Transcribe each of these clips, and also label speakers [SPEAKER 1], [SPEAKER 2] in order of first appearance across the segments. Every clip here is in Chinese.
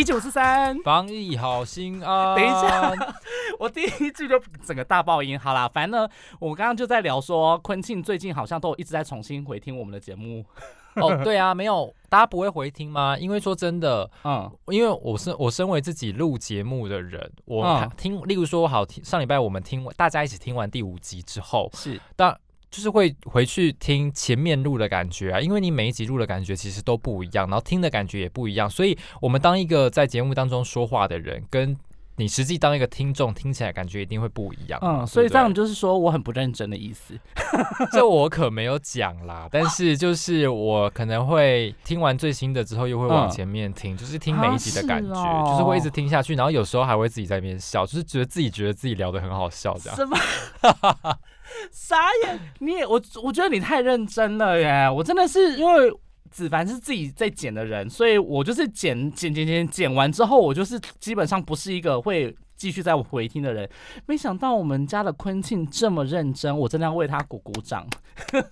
[SPEAKER 1] 一九四三，
[SPEAKER 2] 防疫好心啊！
[SPEAKER 1] 等一下，我第一句就整个大爆音。好啦，反正呢，我刚刚就在聊说，昆庆最近好像都一直在重新回听我们的节目。
[SPEAKER 2] 哦，对啊，没有，大家不会回听吗？因为说真的，嗯，因为我是我身为自己录节目的人，我听，例如说，好听上礼拜我们听大家一起听完第五集之后，
[SPEAKER 1] 是，
[SPEAKER 2] 但。就是会回去听前面录的感觉啊，因为你每一集录的感觉其实都不一样，然后听的感觉也不一样，所以我们当一个在节目当中说话的人，跟你实际当一个听众听起来感觉一定会不一样。
[SPEAKER 1] 嗯，所以这样就是说我很不认真的意思。
[SPEAKER 2] 这我可没有讲啦，但是就是我可能会听完最新的之后，又会往前面听，就是听每一集的感觉，就是会一直听下去，然后有时候还会自己在那边笑，就是觉得自己觉得自己聊得很好笑这样。
[SPEAKER 1] 什么？傻眼！你也我我觉得你太认真了耶！我真的是因为子凡是自己在剪的人，所以我就是剪剪剪剪剪完之后，我就是基本上不是一个会继续在回听的人。没想到我们家的坤庆这么认真，我真的要为他鼓鼓掌。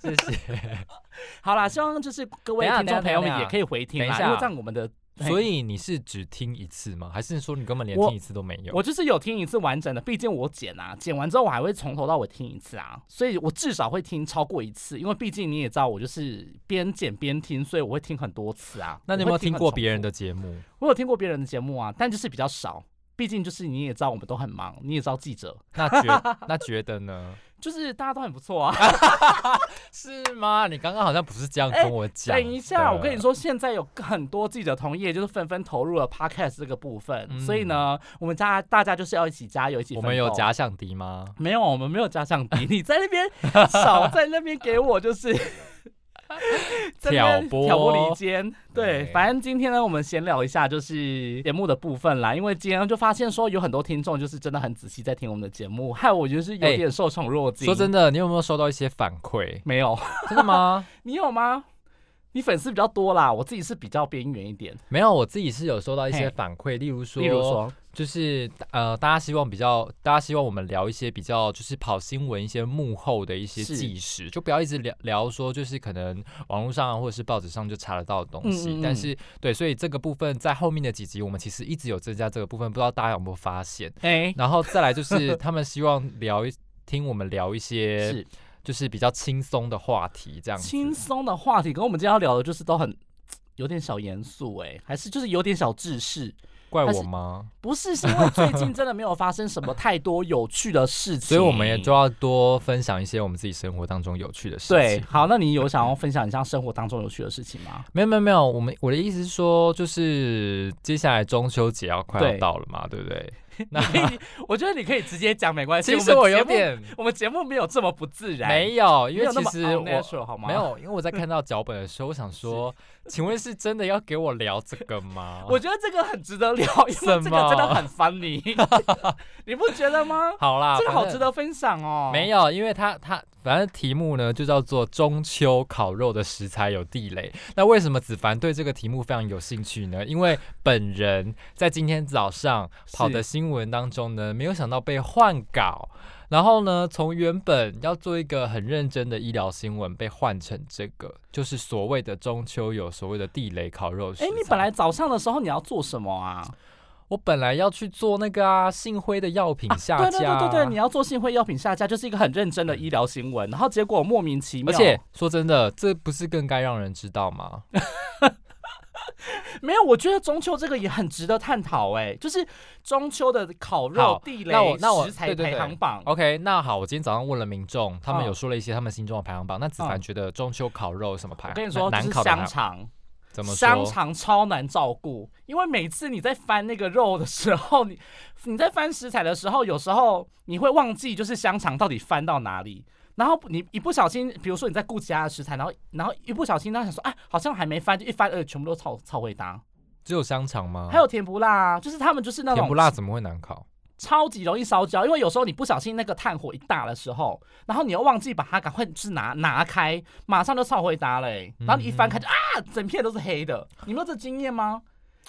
[SPEAKER 2] 谢谢。
[SPEAKER 1] 好啦，希望就是各位听众朋友们也可以回听啦，因为这样我们的。
[SPEAKER 2] 所以你是只听一次吗？还是说你根本连听一次都没有？
[SPEAKER 1] 我就是有听一次完整的，毕竟我剪啊，剪完之后我还会从头到尾听一次啊，所以我至少会听超过一次，因为毕竟你也知道我就是边剪边听，所以我会听很多次啊。
[SPEAKER 2] 那你有没有听过别人的节目？
[SPEAKER 1] 我有听过别人的节目啊，但就是比较少，毕竟就是你也知道我们都很忙，你也知道记者。
[SPEAKER 2] 那觉那觉得呢？
[SPEAKER 1] 就是大家都很不错啊，
[SPEAKER 2] 是吗？你刚刚好像不是这样跟我讲。
[SPEAKER 1] 等一下，我跟你说，现在有很多记者同业就是纷纷投入了 podcast 这个部分，所以呢，我们家大家就是要一起加油，一起。
[SPEAKER 2] 我们有假想敌吗？
[SPEAKER 1] 没有，我们没有假想敌。你在那边少在那边给我就是。
[SPEAKER 2] 挑拨
[SPEAKER 1] 挑拨离间，对，反正今天呢，我们闲聊一下就是节目的部分啦。因为今天就发现说有很多听众就是真的很仔细在听我们的节目，害我就是有点受宠若惊。
[SPEAKER 2] 说真的，你有没有收到一些反馈？
[SPEAKER 1] 没有，
[SPEAKER 2] 真的吗？
[SPEAKER 1] 你有吗？你粉丝比较多啦，我自己是比较边缘一点。
[SPEAKER 2] 没有，我自己是有收到一些反馈，例如说，
[SPEAKER 1] 例如说。
[SPEAKER 2] 就是呃，大家希望比较，大家希望我们聊一些比较，就是跑新闻一些幕后的一些纪实，就不要一直聊聊说，就是可能网络上或者是报纸上就查得到的东西。但是对，所以这个部分在后面的几集，我们其实一直有增加这个部分，不知道大家有没有发现？哎，然后再来就是他们希望聊一听我们聊一些，就是比较轻松的话题，这样
[SPEAKER 1] 轻松的话题，跟我们今天要聊的就是都很 有点小严肃，哎，还是就是有点小知识。
[SPEAKER 2] 怪我吗？
[SPEAKER 1] 不是，是因为最近真的没有发生什么太多有趣的事情，
[SPEAKER 2] 所以我们也就要多分享一些我们自己生活当中有趣的事情。
[SPEAKER 1] 对，好，那你有想要分享一下生活当中有趣的事情吗？
[SPEAKER 2] 没有，没有，没有。我们我的意思是说，就是接下来中秋节要快要到了嘛，对不对？
[SPEAKER 1] 那我觉得你可以直接讲，没关系。
[SPEAKER 2] 其实我有点，
[SPEAKER 1] 我们节目没有这么不自然。
[SPEAKER 2] 没有，因为其实
[SPEAKER 1] 我？
[SPEAKER 2] 没有，因为我在看到脚本的时候，我想 说，请问是真的要给我聊这个吗？
[SPEAKER 1] 我觉得这个很值得聊，因为这个真的很烦你，你不觉得吗？
[SPEAKER 2] 好啦，
[SPEAKER 1] 这个好值得分享哦。
[SPEAKER 2] 没有，因为他他反正题目呢就叫做中秋烤肉的食材有地雷。那为什么子凡对这个题目非常有兴趣呢？因为本人在今天早上跑的新。新闻当中呢，没有想到被换稿，然后呢，从原本要做一个很认真的医疗新闻，被换成这个，就是所谓的中秋有所谓的地雷烤肉。哎，
[SPEAKER 1] 你本来早上的时候你要做什么啊？
[SPEAKER 2] 我本来要去做那个啊，信辉的药品下架。对
[SPEAKER 1] 对对对对，你要做信辉药品下架，就是一个很认真的医疗新闻，然后结果莫名其妙。
[SPEAKER 2] 而且说真的，这不是更该让人知道吗？
[SPEAKER 1] 没有，我觉得中秋这个也很值得探讨哎，就是中秋的烤肉地雷食材排行榜。
[SPEAKER 2] OK，那好，我今天早上问了民众，他们有说了一些他们心中的排行榜。那子凡觉得中秋烤肉什么排？
[SPEAKER 1] 我跟你说，
[SPEAKER 2] 难烤
[SPEAKER 1] 香肠。
[SPEAKER 2] 怎么
[SPEAKER 1] 香肠超难照顾，因为每次你在翻那个肉的时候，你你在翻食材的时候，有时候你会忘记就是香肠到底翻到哪里。然后你一不小心，比如说你在顾其他的食材，然后然后一不小心，他想说，哎，好像还没翻，就一翻，呃，全部都超超会搭。
[SPEAKER 2] 只有香肠吗？
[SPEAKER 1] 还有甜不辣，就是他们就是那种
[SPEAKER 2] 甜不辣怎么会难烤？
[SPEAKER 1] 超级容易烧焦，因为有时候你不小心那个炭火一大的时候，然后你又忘记把它赶快是拿拿开，马上就超会搭嘞、然后你一翻开就啊，整片都是黑的。你没有这经验吗？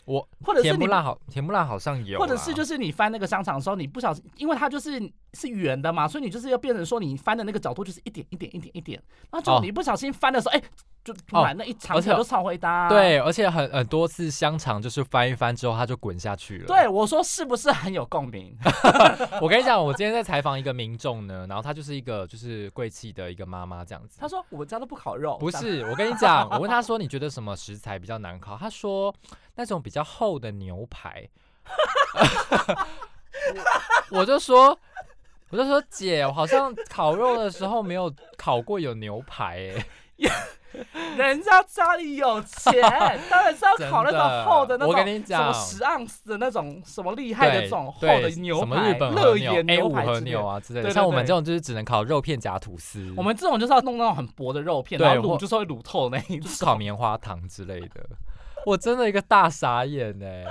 [SPEAKER 2] 我
[SPEAKER 1] 或者是
[SPEAKER 2] 甜不辣好，甜不辣好像有，
[SPEAKER 1] 或者是就是你翻那个香肠的时候，你不小心，因为它就是是圆的嘛，所以你就是要变成说你翻的那个角度就是一点一点一点一点，然后你不小心翻的时候，哎、就
[SPEAKER 2] 哦
[SPEAKER 1] 满那一长条就超会搭、啊。
[SPEAKER 2] 对，而且很很多次香肠就是翻一翻之后它就滚下去了。
[SPEAKER 1] 对，我说是不是很有共鸣？
[SPEAKER 2] 我跟你讲，我今天在采访一个民众呢，然后她就是一个就是贵气的一个妈妈这样子。
[SPEAKER 1] 他说我们家都不烤肉，
[SPEAKER 2] 不是，我跟你讲，我问她说你觉得什么食材比较难烤？她说那种比较厚的牛排。我我就说，我就说姐，我好像烤肉的时候没有烤过有牛排哎、
[SPEAKER 1] 人家家里有钱，当然是要烤那种厚的那种，
[SPEAKER 2] 我跟你
[SPEAKER 1] 什么
[SPEAKER 2] 讲
[SPEAKER 1] 十盎司的那种什么厉害的
[SPEAKER 2] 对
[SPEAKER 1] 这种厚的牛
[SPEAKER 2] 什么日
[SPEAKER 1] 排，
[SPEAKER 2] 本
[SPEAKER 1] 乐眼
[SPEAKER 2] A
[SPEAKER 1] 牛排之。
[SPEAKER 2] 牛啊之类的，像我们这种就是只能烤肉片夹吐司，
[SPEAKER 1] 我们这种就是要弄那种很薄的肉片，然后卤就是会卤透那一
[SPEAKER 2] 种。烤。棉花糖之类的。我真的一个大傻眼哎、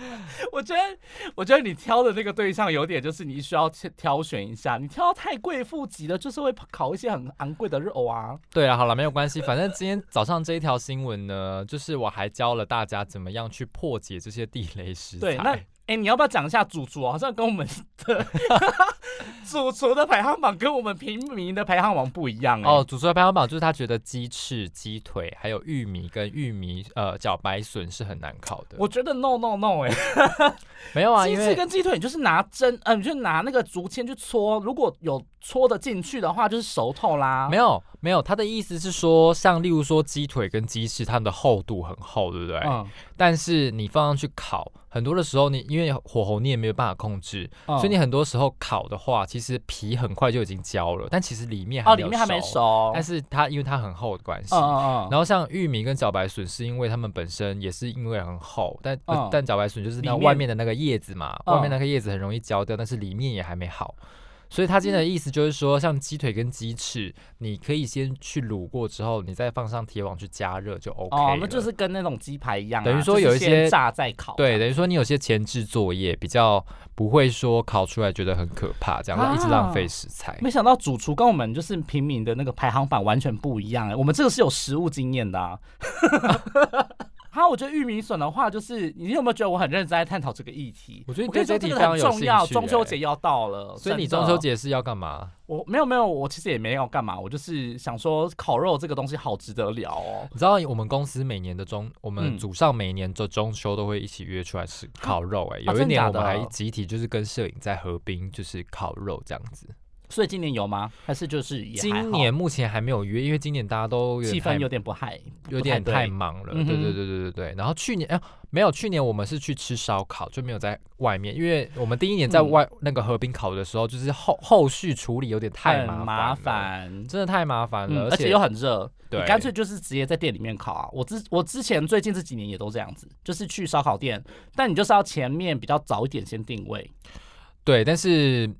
[SPEAKER 1] 我觉得，我觉得你挑的那个对象有点就是你需要去挑选一下，你挑到太贵妇级的，就是会烤一些很昂贵的肉啊。
[SPEAKER 2] 对啊，好了，没有关系，反正今天早上这一条新闻呢，就是我还教了大家怎么样去破解这些地雷食材。
[SPEAKER 1] 对，那哎、你要不要讲一下主厨？好像跟我们的 主厨的排行榜跟我们平民的排行榜不一样哎、
[SPEAKER 2] 哦，主厨的排行榜就是他觉得鸡翅、鸡腿还有玉米跟玉米呃茭白笋是很难烤的。
[SPEAKER 1] 我觉得 no no no 哎、
[SPEAKER 2] 没有啊，
[SPEAKER 1] 鸡翅跟鸡腿，你就是拿针，呃，你就拿那个竹签去戳，如果有戳得进去的话，就是熟透啦。
[SPEAKER 2] 没有没有，他的意思是说，像例如说鸡腿跟鸡翅，它们的厚度很厚，对不对？
[SPEAKER 1] 嗯，
[SPEAKER 2] 但是你放上去烤，很多的时候你因为火候你也没有办法控制，
[SPEAKER 1] 嗯
[SPEAKER 2] 所以你很多时候烤的话，其实皮很快就已经焦了，但其实里面
[SPEAKER 1] 里面还没
[SPEAKER 2] 熟。但是它因为它很厚的关系，
[SPEAKER 1] 嗯嗯嗯，
[SPEAKER 2] 然后像玉米跟茭白笋，是因为它们本身也是因为很厚，但、但茭白笋就是那外面的那个叶子嘛，
[SPEAKER 1] 嗯
[SPEAKER 2] 外面那个叶子很容易焦掉，但是里面也还没好。所以他今天的意思就是说，像鸡腿跟鸡翅，你可以先去卤过之后，你再放上铁网去加热就 OK
[SPEAKER 1] 哦，那就是跟那种鸡排一样啊、
[SPEAKER 2] 等于说有一些
[SPEAKER 1] 炸再烤。
[SPEAKER 2] 对，等于说你有些前置作业比较不会说烤出来觉得很可怕，这样
[SPEAKER 1] 啊
[SPEAKER 2] 一直浪费食材。
[SPEAKER 1] 没想到主厨跟我们就是平民的那个排行榜完全不一样哎，我们这个是有实物经验的啊。好，我觉得玉米笋的话，就是你有没有觉得我很认真在探讨这个议题？
[SPEAKER 2] 我觉得你
[SPEAKER 1] 跟你说这个
[SPEAKER 2] 对这题非常
[SPEAKER 1] 很重要，
[SPEAKER 2] 有兴趣
[SPEAKER 1] 中秋
[SPEAKER 2] 欸
[SPEAKER 1] 节要到了，
[SPEAKER 2] 所以你中秋节是要干嘛？
[SPEAKER 1] 我没有没有，我其实也没有干嘛，我就是想说烤肉这个东西好值得聊哦。
[SPEAKER 2] 你知道我们公司每年的中，我们
[SPEAKER 1] 嗯
[SPEAKER 2] 组上每年的中秋都会一起约出来吃烤肉、哎、有一年我们还集体就是跟摄影在河滨就是烤肉这样子。
[SPEAKER 1] 所以今年有吗？还是就是也
[SPEAKER 2] 今年目前还没有约，因为今年大家都有
[SPEAKER 1] 气氛有点不嗨，
[SPEAKER 2] 有点太忙了。对对对对对对。然后去年哎、没有，去年我们是去吃烧烤，就没有在外面，因为我们第一年在
[SPEAKER 1] 嗯
[SPEAKER 2] 外、那个河滨烤的时候，就是后后续处理有点太麻烦。真的太麻烦了，
[SPEAKER 1] 嗯，而且又很热，
[SPEAKER 2] 对
[SPEAKER 1] 你干脆就是直接在店里面烤啊。我之我之前最近这几年也都这样子，就是去烧烤店，但你就是要前面比较早一点先定位。
[SPEAKER 2] 对，但是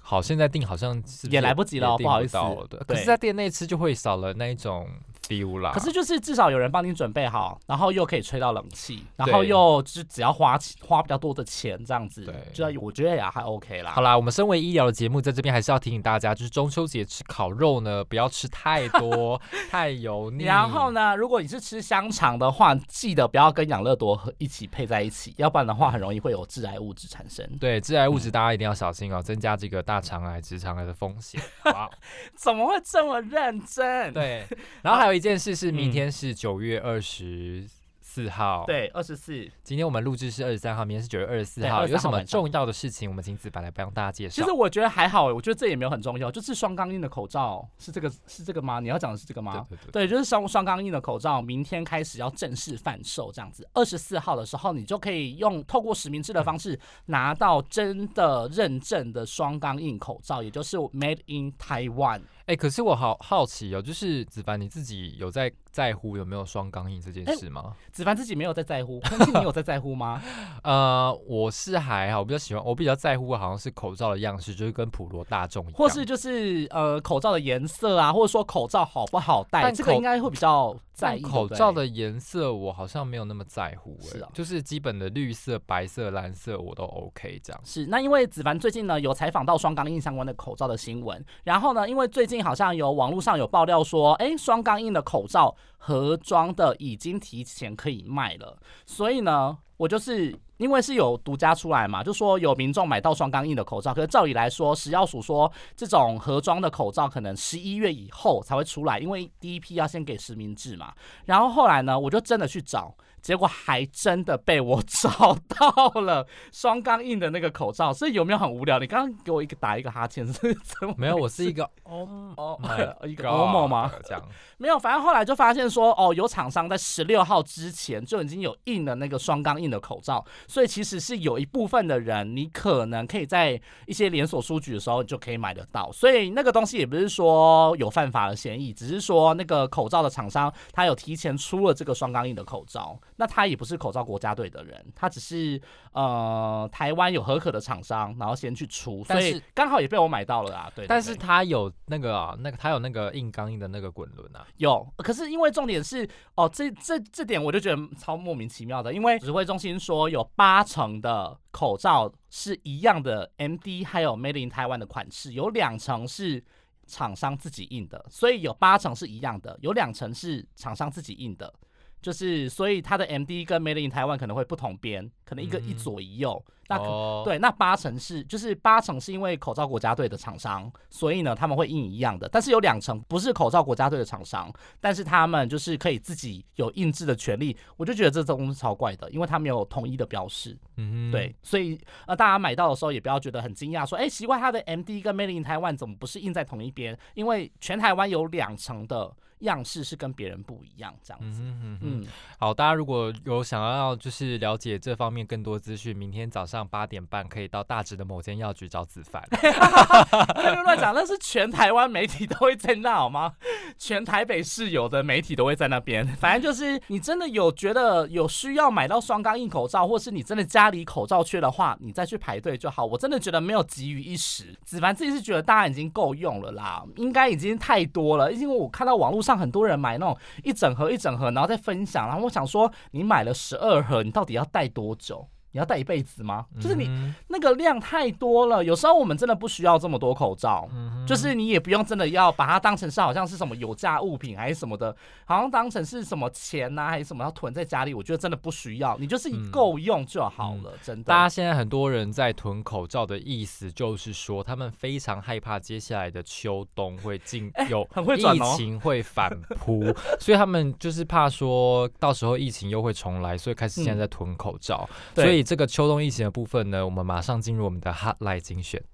[SPEAKER 2] 好，现在订好像是是
[SPEAKER 1] 也来不及了不好意思
[SPEAKER 2] 对，可是，在店内吃就会少了那一种 feel 啦。
[SPEAKER 1] 可是就是至少有人帮你准备好，然后又可以吹到冷气，然后
[SPEAKER 2] 对
[SPEAKER 1] 又就只要花钱花比较多的钱这样子
[SPEAKER 2] 对，
[SPEAKER 1] 就要我觉得也还 OK 啦。
[SPEAKER 2] 好啦，我们身为医疗的节目，在这边还是要提醒大家，就是中秋节吃烤肉呢，不要吃太多，太油腻。
[SPEAKER 1] 然后？呢，如果你是吃香肠的话，记得不要跟养乐多和一起配在一起，要不然的话很容易会有致癌物质产生。
[SPEAKER 2] 对，致癌物质大家一定要小心哦，增加这个大肠癌、直肠癌的风险。哇，
[SPEAKER 1] 怎么会这么认真？
[SPEAKER 2] 对。然后还有一件事是，明
[SPEAKER 1] 嗯
[SPEAKER 2] 天是九月二十四号。。
[SPEAKER 1] 对，二十四。
[SPEAKER 2] 今天我们录制是二十三号，明天是九月二十四号。有什么重要的事情，我们请子白来帮大家介绍。
[SPEAKER 1] 其实我觉得还好欸，我觉得这也没有很重要，就是双钢印的口罩是这个是这个吗？你要讲的是这个吗？
[SPEAKER 2] 对对对，
[SPEAKER 1] 对，就是双双钢印的口罩，明天开始要正式贩售，这样子。二十四号的时候，你就可以用透过实名制的方式拿到真的认证的双钢印口罩，也就是 Made in Taiwan。
[SPEAKER 2] 哎、可是我好好奇哦，就是子凡你自己有在在乎有没有双钢印这件
[SPEAKER 1] 哎
[SPEAKER 2] 事吗？
[SPEAKER 1] 子凡自己没有在在乎，但是你有在在乎吗？
[SPEAKER 2] 呃，我是还好，我比较喜欢，我比较在乎好像是口罩的样式，就是跟普罗大众一样，
[SPEAKER 1] 或是就是呃口罩的颜色啊，或者说口罩好不好戴，
[SPEAKER 2] 但
[SPEAKER 1] 这个应该会比较在意
[SPEAKER 2] 口罩的颜色我好像没有那么在乎、欸，
[SPEAKER 1] 是哦
[SPEAKER 2] 就是基本的绿色、白色、蓝色我都 OK 这样。
[SPEAKER 1] 是，那因为子凡最近呢有采访到双钢印相关的口罩的新闻，然后呢，因为最近好像有网络上有爆料说，哎，双钢印的口罩盒装的已经提前可以卖了，所以呢，我就是因为是有独家出来嘛，就说有民众买到双钢印的口罩，可是照理来说，食药署说这种盒装的口罩可能十一月以后才会出来，因为第一批要先给实名制嘛。然后后来呢，我就真的去找。结果还真的被我 找到了双钢印的那个口罩，所以有没有很无聊？你刚刚给我一个打一个哈欠是怎么？
[SPEAKER 2] 没有，我是一个哦
[SPEAKER 1] 哦 一个欧某吗？
[SPEAKER 2] 这样
[SPEAKER 1] 没有，反正后来就发现说，哦，有厂商在十六号之前就已经有印了那个双钢印的口罩，所以其实是有一部分的人，你可能可以在一些连锁书局的时候就可以买得到，所以那个东西也不是说有犯法的嫌疑，只是说那个口罩的厂商他有提前出了这个双钢印的口罩，那他也不是口罩国家队的人，他只是呃台湾有合可的厂商，然后先去出，所以刚好也被我买到了啊，对对
[SPEAKER 2] 但是他有那个啊，那个他有那个硬钢印的那个滚轮啊，
[SPEAKER 1] 有，可是因为重点是哦，这这这点我就觉得超莫名其妙的，因为指挥中心说有八成的口罩是一样的 MD，还有 Made in Taiwan 的款式，有两成是厂商自己印的，所以有八成是一样的，有两成是厂商自己印的。就是，所以它的 MD 跟 Made in Taiwan 可能会不同边，可能一个一
[SPEAKER 2] 嗯
[SPEAKER 1] 左一右。那对，那八成是就是八成是因为口罩国家队的厂商，所以呢他们会印一样的，但是有两成不是口罩国家队的厂商，但是他们就是可以自己有印制的权利，我就觉得这东西超怪的，因为他们有统一的标识，
[SPEAKER 2] 嗯，
[SPEAKER 1] 对，所以呃大家买到的时候也不要觉得很惊讶，说哎奇怪它的 MD 跟 Made in Taiwan 怎么不是印在同一边？因为全台湾有两成的样式是跟别人不一样，这样子。
[SPEAKER 2] 嗯哼嗯好，大家如果有想要就是了解这方面更多资讯，明天早上八点半可以到大直的某间药局找子凡。
[SPEAKER 1] 不要乱讲，那是全台湾媒体都会在那好吗？全台北市有的媒体都会在那边。反正就是你真的有觉得有需要买到双钢印口罩，或是你真的家里口罩缺的话，你再去排队就好。我真的觉得没有急于一时。子凡自己是觉得大家已经够用了啦，应该已经太多了。因为我看到网络上很多人买那种一整盒一整盒，然后再分享，然后我想说，你买了十二盒，你到底要带多久？你要戴一辈子吗？就是你
[SPEAKER 2] 嗯
[SPEAKER 1] 那个量太多了，有时候我们真的不需要这么多口罩，
[SPEAKER 2] 哼。
[SPEAKER 1] 就是你也不用真的要把它当成是好像是什么有价物品还是什么的，好像当成是什么钱呐、还是什么要囤在家里，我觉得真的不需要，你就是
[SPEAKER 2] 嗯
[SPEAKER 1] 够用就好了，真的。
[SPEAKER 2] 大家现在很多人在囤口罩的意思，就是说他们非常害怕接下来的秋冬会进 有
[SPEAKER 1] 哎很会转
[SPEAKER 2] 疫
[SPEAKER 1] 哦
[SPEAKER 2] 情会反扑，所以他们就是怕说到时候疫情又会重来，所以开始现在在囤口罩。所以这个秋冬疫情的部分呢，我们马上进入我们的 Hotline 精选。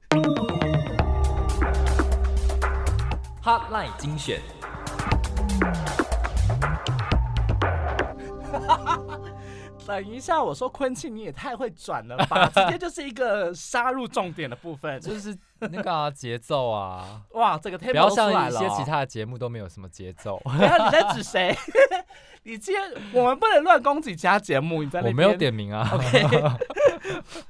[SPEAKER 3] Hotline 精选，
[SPEAKER 1] 等一下，我说昆庆你也太会转了吧，直接就是一个杀入重点的部分，
[SPEAKER 2] 就是 那个啊节奏啊，
[SPEAKER 1] 哇，这个 table
[SPEAKER 2] 不要像一些其他的节目都没有什么节奏。
[SPEAKER 1] 你在指谁？你今天我们不能乱攻击其他节目，你在那
[SPEAKER 2] 我没有点名啊。
[SPEAKER 1] OK，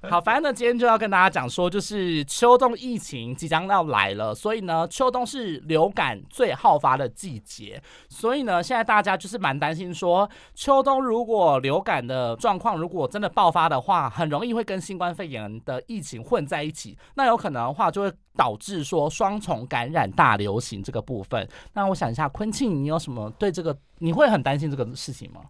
[SPEAKER 1] 好，反正呢，今天就要跟大家讲说，就是秋冬疫情即将要来了，所以呢，秋冬是流感最好发的季节，所以呢，现在大家就是蛮担心说，秋冬如果流感的状况如果真的爆发的话，很容易会跟新冠肺炎的疫情混在一起，那有可能的话就会导致说双重感染大流行这个部分。那我想一下，昆庆，你有什么对这个你会很担心这个事情吗？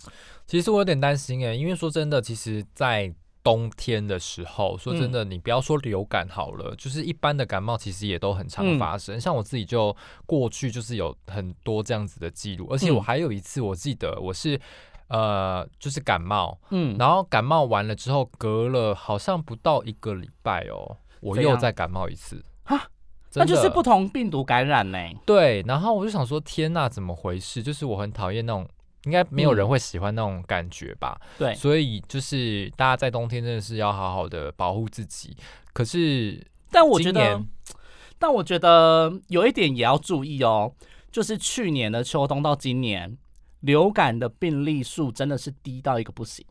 [SPEAKER 2] 其实我有点担心哎、因为说真的，其实，在冬天的时候，说真的，你不要说流感好了，就是一般的感冒，其实也都很常
[SPEAKER 1] 嗯
[SPEAKER 2] 发生。像我自己就过去就是有很多这样子的记录，而且我
[SPEAKER 1] 嗯
[SPEAKER 2] 还有一次，我记得我是呃，就是感冒，
[SPEAKER 1] 嗯，
[SPEAKER 2] 然后感冒完了之后，隔了好像不到一个礼拜哦，我又再感冒一次
[SPEAKER 1] 啊。那就是不同病毒感染呢、
[SPEAKER 2] 对，然后我就想说，天呐，怎么回事？就是我很讨厌那种，应该没有人
[SPEAKER 1] 嗯
[SPEAKER 2] 会喜欢那种感觉吧？
[SPEAKER 1] 对，
[SPEAKER 2] 所以就是大家在冬天真的是要好好的保护自己。可是
[SPEAKER 1] 但我觉得，但我觉得有一点也要注意哦，就是去年的秋冬到今年，流感的病例数真的是低到一个不行。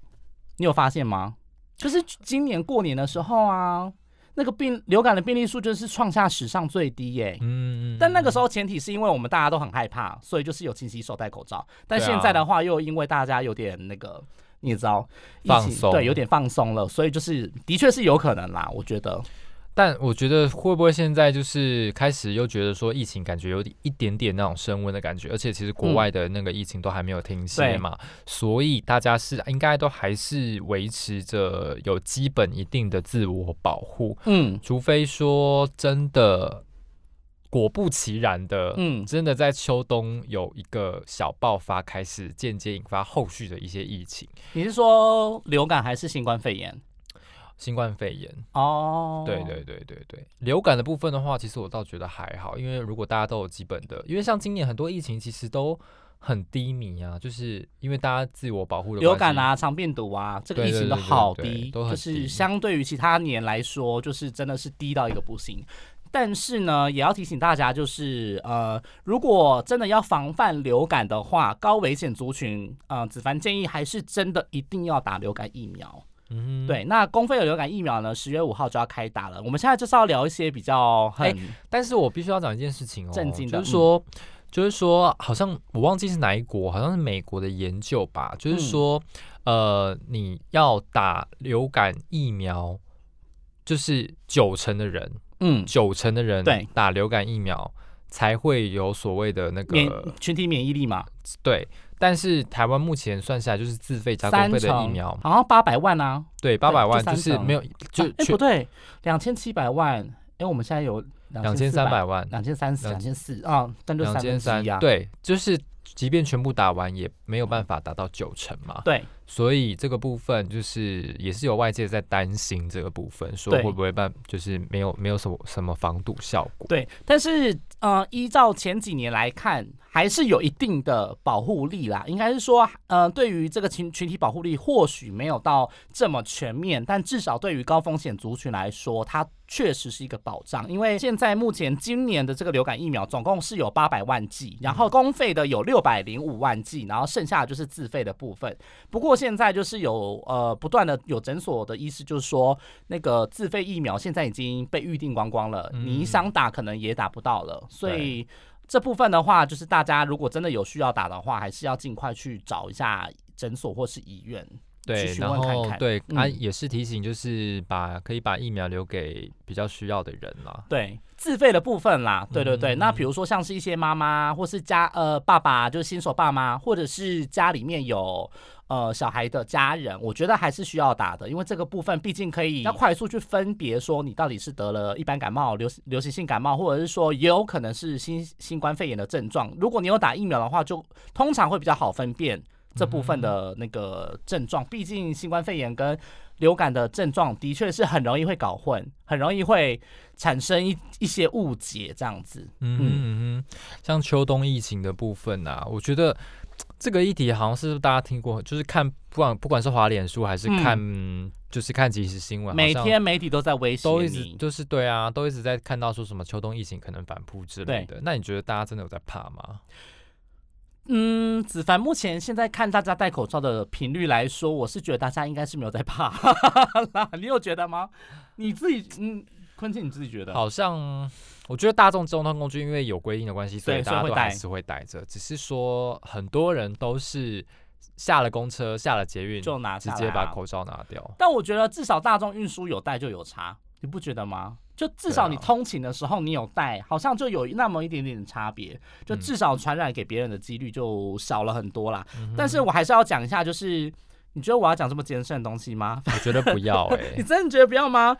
[SPEAKER 1] 你有发现吗？就是今年过年的时候啊，那个病流感的病例数就是创下史上最低耶、
[SPEAKER 2] 嗯，
[SPEAKER 1] 但那个时候前提是因为我们大家都很害怕，所以就是有勤洗手、戴口罩。但现在的话，又因为大家有点那个，你也知道，
[SPEAKER 2] 放松
[SPEAKER 1] 对，有点放松了，所以就是的确是有可能啦，我觉得。
[SPEAKER 2] 但我觉得会不会现在就是开始又觉得说疫情感觉有一点点那种升温的感觉，而且其实国外的那个疫情都还没有停歇嘛，所以大家是应该都还是维持着有基本一定的自我保护，
[SPEAKER 1] 嗯。
[SPEAKER 2] 除非说真的果不其然的，
[SPEAKER 1] 嗯，
[SPEAKER 2] 真的在秋冬有一个小爆发，开始间接引发后续的一些疫情，
[SPEAKER 1] 你是说流感还是新冠肺炎？
[SPEAKER 2] 新冠肺炎。
[SPEAKER 1] 哦，
[SPEAKER 2] 对对对对对，流感的部分的话，其实我倒觉得还好，因为如果大家都有基本的，因为像今年很多疫情其实都很低迷啊，就是因为大家自我保护的，
[SPEAKER 1] 流感啊、肠病毒啊，这个疫情都好低，
[SPEAKER 2] 都很
[SPEAKER 1] 就是相对于其他年来说，就是真的是低到一个不行。但是呢，也要提醒大家，就是呃，如果真的要防范流感的话，高危险族群，呃，子凡建议还是真的一定要打流感疫苗。
[SPEAKER 2] 嗯，
[SPEAKER 1] 对，那公费的流感疫苗呢，十月五号就要开打了。我们现在就是要聊一些比较很、
[SPEAKER 2] 哎但是我必须要讲一件事情哦，
[SPEAKER 1] 震惊的
[SPEAKER 2] 就是说，就是说，好像我忘记是哪一国，好像是美国的研究吧，就是说，呃，你要打流感疫苗，就是九成的人，
[SPEAKER 1] 嗯。
[SPEAKER 2] 九成的人
[SPEAKER 1] 对。
[SPEAKER 2] 打流感疫苗才会有所谓的那个
[SPEAKER 1] 群体免疫力嘛，
[SPEAKER 2] 对。但是台湾目前算下来就是自费加公费的疫苗，
[SPEAKER 1] 好像八百万啊，
[SPEAKER 2] 对，八百万
[SPEAKER 1] 就
[SPEAKER 2] 是没有，就
[SPEAKER 1] 啊哎、
[SPEAKER 2] 全
[SPEAKER 1] 不对，两千七百万，哎、我们现在有
[SPEAKER 2] 两千三百万，
[SPEAKER 1] 两千三四、
[SPEAKER 2] 两
[SPEAKER 1] 两千四啊，但就三
[SPEAKER 2] 两千三对，就是即便全部打完也没有办法达到九成嘛。
[SPEAKER 1] 对
[SPEAKER 2] 所以这个部分就是也是有外界在担心这个部分，说会不会办就是没有没有什么什么防堵效果。
[SPEAKER 1] 对，但是呃，依照前几年来看，还是有一定的保护力啦。应该是说，呃，对于这个群群体保护力，或许没有到这么全面，但至少对于高风险族群来说，它确实是一个保障。因为现在目前今年的这个流感疫苗总共是有八百万剂，然后公费的有六百零五万剂，然后剩下的就是自费的部分。不过现在就是有呃不断的有诊所的医师就是说，那个自费疫苗现在已经被预定光光了，
[SPEAKER 2] 嗯
[SPEAKER 1] 你想打可能也打不到了，所以。这部分的话，就是大家如果真的有需要打的话，还是要尽快去找一下诊所或是医院。
[SPEAKER 2] 对，然
[SPEAKER 1] 问看看
[SPEAKER 2] 后对，
[SPEAKER 1] 嗯
[SPEAKER 2] 啊也是提醒，就是把可以把疫苗留给比较需要的人啦。
[SPEAKER 1] 对，自费的部分啦，对对对。
[SPEAKER 2] 嗯
[SPEAKER 1] 那比如说像是一些妈妈，或是家呃爸爸，就是新手爸妈，或者是家里面有呃小孩的家人，我觉得还是需要打的，因为这个部分毕竟可以要快速去分别说你到底是得了一般感冒、流流行性感冒，或者是说也有可能是新新冠肺炎的症状。如果你有打疫苗的话，就通常会比较好分辨。这部分的那个症状，毕竟新冠肺炎跟流感的症状的确是很容易会搞混，很容易会产生一一些误解这样子。
[SPEAKER 2] 嗯嗯嗯，像秋冬疫情的部分啊，我觉得这个议题好像是大家听过，就是看不管不管是滑脸书还是看，就是看即时新闻，
[SPEAKER 1] 每天媒体都在威胁
[SPEAKER 2] 都一直
[SPEAKER 1] 你。
[SPEAKER 2] 就是对啊，都一直在看到说什么秋冬疫情可能反扑之类的。那你觉得大家真的有在怕吗？
[SPEAKER 1] 嗯，子凡目前现在看大家戴口罩的频率来说，我是觉得大家应该是没有在怕 啦。你有觉得吗？你自己，嗯，坤庆你自己觉得？
[SPEAKER 2] 好像我觉得大众交通工具因为有规定的关系，所以大家都还是会戴着，只是说很多人都是下了公车、下了捷运
[SPEAKER 1] 就拿
[SPEAKER 2] 直接把口罩拿掉。
[SPEAKER 1] 但我觉得至少大众运输有戴就有差，你不觉得吗？就至少你通勤的时候你有戴，好像就有那么一点点的差别，就
[SPEAKER 2] 嗯
[SPEAKER 1] 至少传染给别人的几率就少了很多啦。
[SPEAKER 2] 嗯
[SPEAKER 1] 但是我还是要讲一下，就是你觉得我要讲这么艰深的东西吗？
[SPEAKER 2] 我觉得不要 哎、
[SPEAKER 1] 你真的觉得不要吗？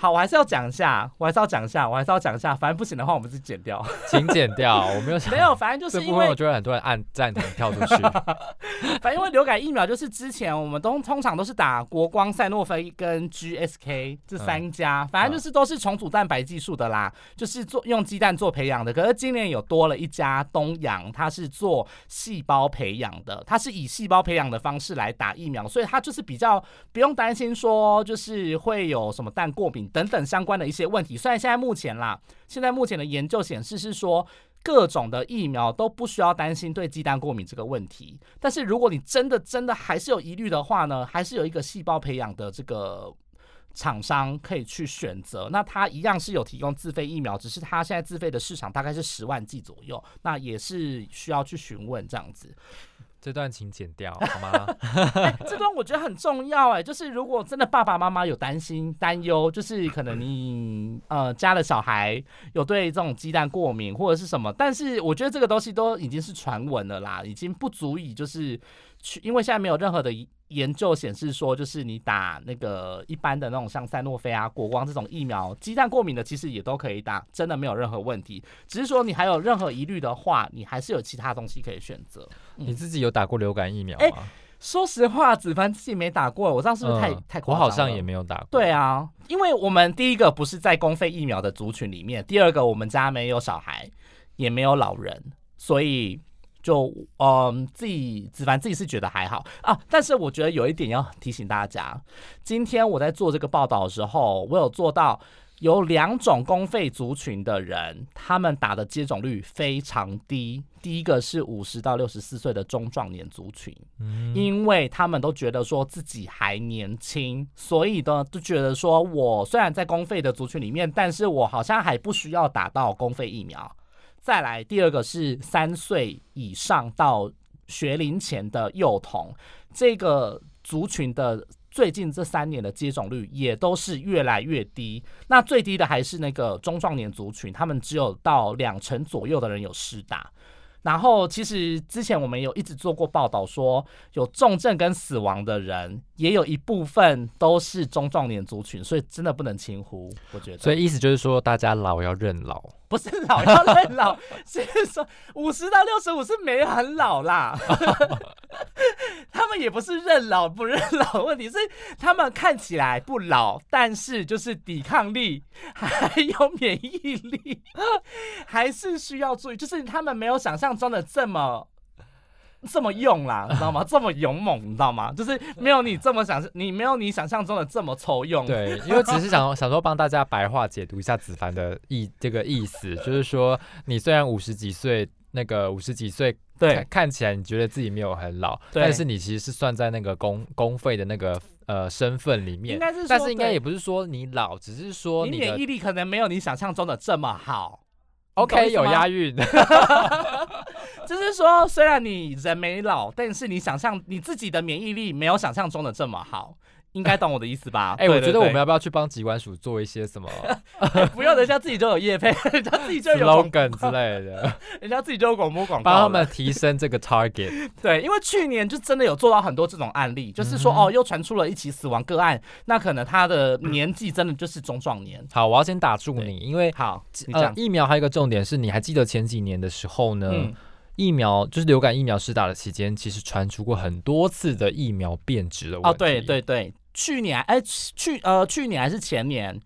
[SPEAKER 1] 好，我还是要讲一下，我还是要讲一下，我还是要讲一下，反正不行的话我们就剪掉。
[SPEAKER 2] 请剪掉，我没有想
[SPEAKER 1] 没有，反正就是因为
[SPEAKER 2] 我觉得很多人按暂停跳出去。
[SPEAKER 1] 反正因为流感疫苗就是之前我们都通常都是打国光、赛诺菲跟 GSK 这三家，反正就是都是重组蛋白技术的啦，就是做用鸡蛋做培养的。可是今年有多了一家东阳，它是做细胞培养的，它是以细胞培养的方式来打疫苗，所以它就是比较不用担心说就是会有什么蛋过敏等等相关的一些问题。虽然现在目前啦，现在目前的研究显示是说。各种的疫苗都不需要担心对鸡蛋过敏这个问题，但是如果你真的真的还是有疑虑的话呢，还是有一个细胞培养的这个厂商可以去选择。那它一样是有提供自费疫苗，只是它现在自费的市场大概是十万剂左右，那也是需要去询问这样子。
[SPEAKER 2] 这段请剪掉好吗？
[SPEAKER 1] 哎这段我觉得很重要哎，就是如果真的爸爸妈妈有担心担忧，就是可能你 呃家的小孩有对这种鸡蛋过敏或者是什么，但是我觉得这个东西都已经是传闻了啦，已经不足以就是去，因为现在没有任何的研究显示说，就是你打那个一般的那种像赛诺菲啊、国光这种疫苗，鸡蛋过敏的其实也都可以打，真的没有任何问题。只是说你还有任何疑虑的话，你还是有其他东西可以选择。
[SPEAKER 2] 你自己有打过流感疫苗
[SPEAKER 1] 哎
[SPEAKER 2] 吗？
[SPEAKER 1] 说实话，子凡自己没打过，我这样是不是太、
[SPEAKER 2] 嗯
[SPEAKER 1] 太夸张？
[SPEAKER 2] 我好像也没有打过。
[SPEAKER 1] 对啊，因为我们第一个不是在公费疫苗的族群里面，第二个我们家没有小孩，也没有老人，所以就嗯自己子凡自己是觉得还好啊。但是我觉得有一点要提醒大家，今天我在做这个报道的时候，我有做到。有两种公费族群的人，他们打的接种率非常低。第一个是五十到六十四岁的中壮年族群，
[SPEAKER 2] 嗯，
[SPEAKER 1] 因为他们都觉得说自己还年轻，所以呢就觉得说我虽然在公费的族群里面，但是我好像还不需要打到公费疫苗。再来，第二个是三岁以上到学龄前的幼童，这个族群的最近这三年的接种率也都是越来越低。那最低的还是那个中壮年族群，他们只有到两成左右的人有施打。然后，其实之前我们有一直做过报道，说有重症跟死亡的人，也有一部分都是中壮年族群，所以真的不能轻忽。我觉得，
[SPEAKER 2] 所以意思就是说，大家老要认老。
[SPEAKER 1] 不是老要认老，是 说五十到六十五是没很老啦。他们也不是认老不认老问题，是他们看起来不老，但是就是抵抗力还有免疫力还是需要注意，就是他们没有想象中的这么。这么用啦，你知道吗？这么勇猛，你知道吗？就是没有你这么想，你没有你想象中的这么抽用。
[SPEAKER 2] 对，因为只是想 想说帮大家白话解读一下子凡的意这个意思，就是说你虽然五十几岁，那个五十几岁
[SPEAKER 1] 对
[SPEAKER 2] 看看起来你觉得自己没有很老，
[SPEAKER 1] 对
[SPEAKER 2] 但是你其实是算在那个公公费的那个呃身份里面，
[SPEAKER 1] 应该是
[SPEAKER 2] 但是应该也不是说你老，只是说
[SPEAKER 1] 你
[SPEAKER 2] 你的
[SPEAKER 1] 免疫力可能没有你想象中的这么好。
[SPEAKER 2] OK 有押
[SPEAKER 1] 韵，
[SPEAKER 2] 韵，
[SPEAKER 1] 就是说，虽然你人没老，但是你想象你自己的免疫力没有想象中的这么好，应该懂我的意思吧？
[SPEAKER 2] 哎、
[SPEAKER 1] 对
[SPEAKER 2] 我觉得我们要不要去帮疾管署做一些什么
[SPEAKER 1] 对 不用，人家自己就有业配，人家自己就有广
[SPEAKER 2] slogan 之类的，
[SPEAKER 1] 人家自己就有广播广告了，
[SPEAKER 2] 帮他们提升这个 target？
[SPEAKER 1] 对，因为去年就真的有做到很多这种案例，就是说、
[SPEAKER 2] 嗯
[SPEAKER 1] 哦，又传出了一起死亡个案，那可能他的年纪真的就是中壮年。
[SPEAKER 2] 好，我要先打住你，因为
[SPEAKER 1] 好，你
[SPEAKER 2] 疫苗还有一个重点是，你还记得前几年的时候呢？
[SPEAKER 1] 嗯，
[SPEAKER 2] 疫苗就是流感疫苗施打的期间，其实传出过很多次的疫苗变质的问题。
[SPEAKER 1] 哦，对对对，去年哎去呃去年还是前年，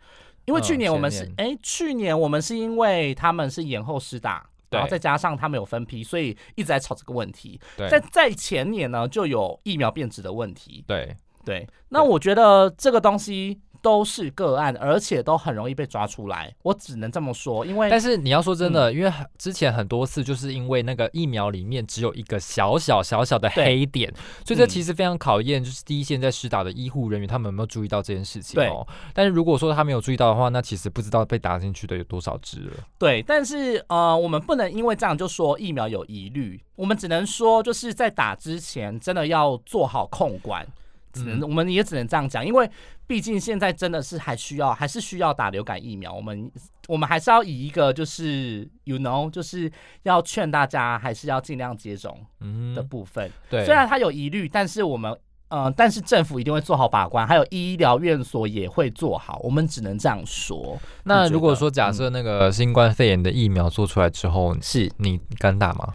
[SPEAKER 1] 因为
[SPEAKER 2] 嗯
[SPEAKER 1] 去年我们是
[SPEAKER 2] 前
[SPEAKER 1] 哎、去年我们是因为他们是延后施打。然后再加上他们有分批，所以一直在吵这个问题。
[SPEAKER 2] 对
[SPEAKER 1] 在在前年呢，就有疫苗变质的问题。
[SPEAKER 2] 对，
[SPEAKER 1] 对，那我觉得这个东西都是个案，而且都很容易被抓出来。我只能这么说，因为
[SPEAKER 2] 但是你要说真的，
[SPEAKER 1] 嗯
[SPEAKER 2] 因为之前很多次就是因为那个疫苗里面只有一个小小小小的黑点，所以这
[SPEAKER 1] 嗯
[SPEAKER 2] 其实非常考验就是第一线在施打的医护人员他们有没有注意到这件事情哦。但是如果说他没有注意到的话，那其实不知道被打进去的有多少只了。
[SPEAKER 1] 对，但是呃，我们不能因为这样就说疫苗有疑虑，我们只能说就是在打之前真的要做好控管，只能、
[SPEAKER 2] 嗯。
[SPEAKER 1] 我们也只能这样讲，因为毕竟现在真的是还需要还是需要打流感疫苗，我们我们还是要以一个就是 you know 就是要劝大家还是要尽量接种
[SPEAKER 2] 嗯
[SPEAKER 1] 的，部分，
[SPEAKER 2] 对，
[SPEAKER 1] 虽然他有疑虑，但是我们。呃，但是政府一定会做好把关，还有医疗院所也会做好，我们只能这样说。
[SPEAKER 2] 那如果说假设那个新冠肺炎的疫苗做出来之后，
[SPEAKER 1] 是。
[SPEAKER 2] 你敢打吗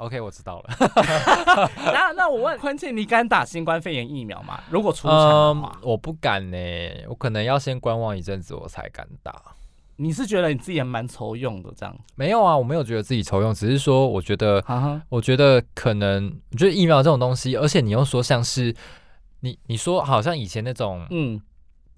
[SPEAKER 2] ？OK，我知道了。
[SPEAKER 1] 那那我问坤庆，你敢打新冠肺炎疫苗吗？如果出产的
[SPEAKER 2] 嗯
[SPEAKER 1] 话，，
[SPEAKER 2] 我不敢呢，我可能要先观望一阵子，我才敢打。
[SPEAKER 1] 你是觉得你自己也蛮愁用的这样？
[SPEAKER 2] 没有啊，我没有觉得自己愁用，只是说我觉得，我觉得可能，我觉得疫苗这种东西，而且你又说像是你你说好像以前那种
[SPEAKER 1] 嗯，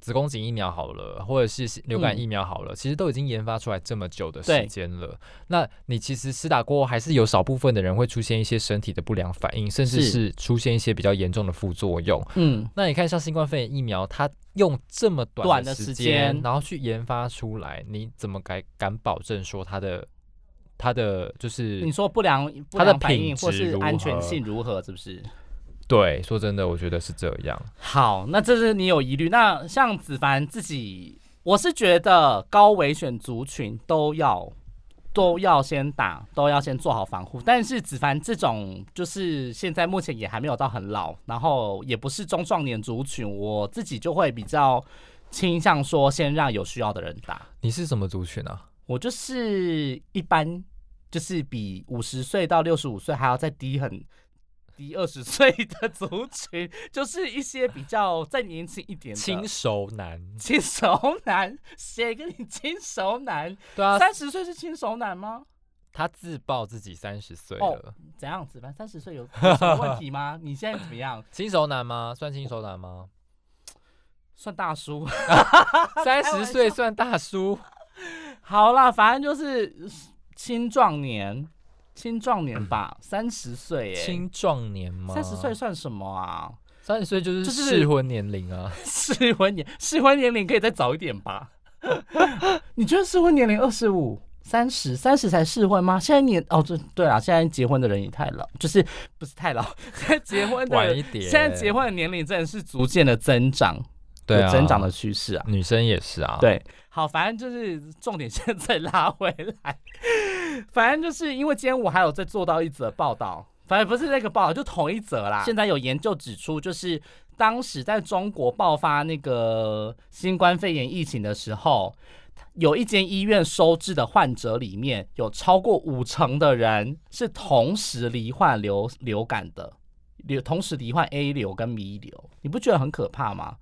[SPEAKER 2] 子宫颈疫苗好了，或者是流感
[SPEAKER 1] 嗯
[SPEAKER 2] 疫苗好了，其实都已经研发出来这么久的
[SPEAKER 1] 对
[SPEAKER 2] 时间了。那你其实施打过后，还是有少部分的人会出现一些身体的不良反应，甚至
[SPEAKER 1] 是
[SPEAKER 2] 是出现一些比较严重的副作用。
[SPEAKER 1] 嗯，
[SPEAKER 2] 那你看，像新冠肺炎疫苗，它用这么
[SPEAKER 1] 短的
[SPEAKER 2] 时
[SPEAKER 1] 时间
[SPEAKER 2] 间，然后去研发出来，你怎么敢敢保证说它的它的就是
[SPEAKER 1] 你说不良不
[SPEAKER 2] 它的品质如
[SPEAKER 1] 安全性如何，是不是？
[SPEAKER 2] 对？说真的，我觉得是这样。
[SPEAKER 1] 好，那这是你有疑虑。那像子凡自己，我是觉得高危选族群都要都要先打，都要先做好防护。但是子凡这种就是现在目前也还没有到很老，然后也不是中壮年族群，我自己就会比较倾向说先让有需要的人打。
[SPEAKER 2] 你是什么族群啊？
[SPEAKER 1] 我就是一般，就是比五十岁到六十五岁还要再低很低二十岁的族群，就是一些比较再年轻一点的
[SPEAKER 2] 轻熟男。
[SPEAKER 1] 轻熟男，谁跟你轻熟男？
[SPEAKER 2] 对啊，
[SPEAKER 1] 三十岁是轻熟男吗？
[SPEAKER 2] 他自曝自己三十岁
[SPEAKER 1] 哦
[SPEAKER 2] 了，
[SPEAKER 1] 怎样子？三十岁有有什么问题吗？你现在怎么样？
[SPEAKER 2] 轻熟男吗？算轻熟男吗？
[SPEAKER 1] 算大叔？
[SPEAKER 2] 三十岁算大叔？
[SPEAKER 1] 好啦，反正就是青壮年，青壮年吧，三十岁，哎，
[SPEAKER 2] 青壮年吗？
[SPEAKER 1] 三十岁，算什么啊？
[SPEAKER 2] 三十岁就是
[SPEAKER 1] 就是
[SPEAKER 2] 适婚年龄啊。
[SPEAKER 1] 适婚年适婚年龄可以再早一点吧？你觉得适婚年龄二十五、三十、三十才适婚吗？现在年哦，这对啊，现在结婚的人也太老，就是不是太老，现在结婚的
[SPEAKER 2] 晚一点，
[SPEAKER 1] 现在结婚的年龄真的是逐渐的增长，
[SPEAKER 2] 对啊，
[SPEAKER 1] 有增长的趋势啊。
[SPEAKER 2] 女生也是啊。，
[SPEAKER 1] 对，好，反正就是重点，现在拉回来，反正就是因为今天我还有在做到一则报道，反正不是那个报道，就同一则啦。现在有研究指出，就是当时在中国爆发那个新冠肺炎疫情的时候，有一间医院收治的患者里面有超过五成的人是同时罹患流流感的。流同时罹患 A 流跟 B 流，你不觉得很可怕吗？